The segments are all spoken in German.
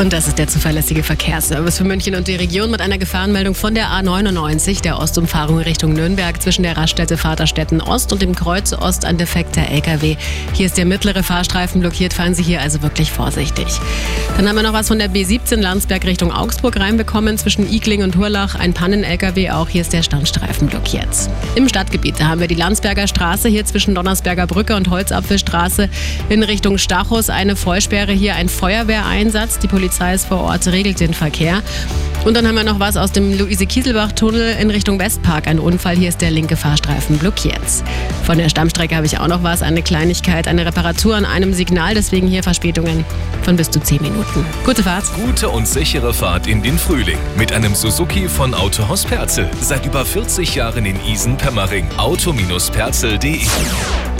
Und das ist der zuverlässige Verkehrsservice für München und die Region mit einer Gefahrenmeldung von der A99, der Ostumfahrung Richtung Nürnberg zwischen der Raststätte Vaterstetten Ost und dem Kreuz Ost ein defekter LKW. Hier ist der mittlere Fahrstreifen blockiert, fahren Sie hier also wirklich vorsichtig. Dann haben wir noch was von der B17 Landsberg Richtung Augsburg reinbekommen, zwischen Igling und Hurlach ein Pannen-LKW, auch hier ist der Standstreifen blockiert. Im Stadtgebiet, haben wir die Landsberger Straße hier zwischen Donnersberger Brücke und Holzapfelstraße in Richtung Stachus eine Vollsperre, hier ein Feuerwehreinsatz. Die Polizei Polizei ist vor Ort, regelt den Verkehr. Und dann haben wir noch was aus dem Luise-Kieselbach-Tunnel in Richtung Westpark. Ein Unfall, hier ist der linke Fahrstreifen blockiert. Von der Stammstrecke habe ich auch noch was, eine Kleinigkeit, eine Reparatur an einem Signal, deswegen hier Verspätungen von bis zu 10 Minuten. Gute Fahrt. Gute und sichere Fahrt in den Frühling mit einem Suzuki von Autohaus Perzel. Seit über 40 Jahren in Isen-Pemmering. Auto-perzel.de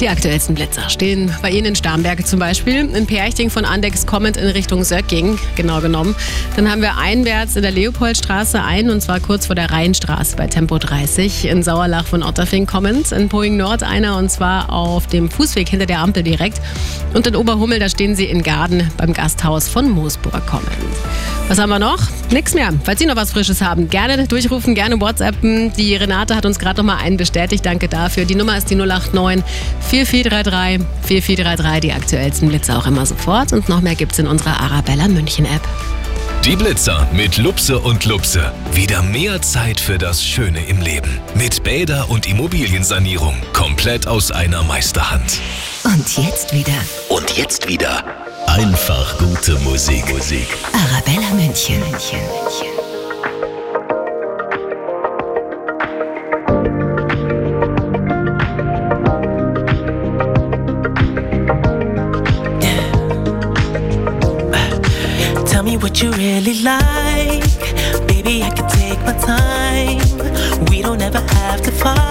die aktuellsten Blitzer stehen bei Ihnen in Starnberg zum Beispiel. In Perchting von Andex kommend in Richtung Söcking, genau genommen. Dann haben wir einwärts in der Leopoldstraße ein und zwar kurz vor der Rheinstraße bei Tempo 30. In Sauerlach von Otterfing kommend. In Poing Nord einer und zwar auf dem Fußweg hinter der Ampel direkt. Und in Oberhummel, da stehen Sie in Garden beim Gasthaus von Moosburg kommend. Was haben wir noch? Nix mehr. Falls Sie noch was Frisches haben, gerne durchrufen, gerne WhatsAppen. Die Renate hat uns gerade noch mal einen bestätigt. Danke dafür. Die Nummer ist die 089 4433 4433. Die aktuellsten Blitze auch immer sofort. Und noch mehr gibt's in unserer Arabella München App. Die Blitzer mit Lupse und Lupse. Wieder mehr Zeit für das Schöne im Leben. Mit Bäder- und Immobiliensanierung. Komplett aus einer Meisterhand. Und jetzt wieder. Und jetzt wieder. Einfach gute Musik. Musik. Arabella München. München. Tell me what you really like. Baby, I can take my time. We don't ever have to fight.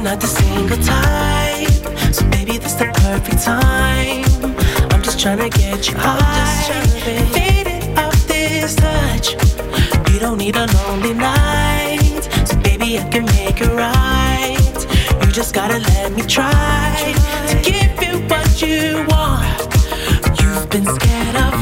You are not the single type, so baby, this the perfect time. I'm just tryna get you high, faded off this touch. You don't need a lonely night, so baby, I can make it right. You just gotta let me try to give you what you want. You've been scared of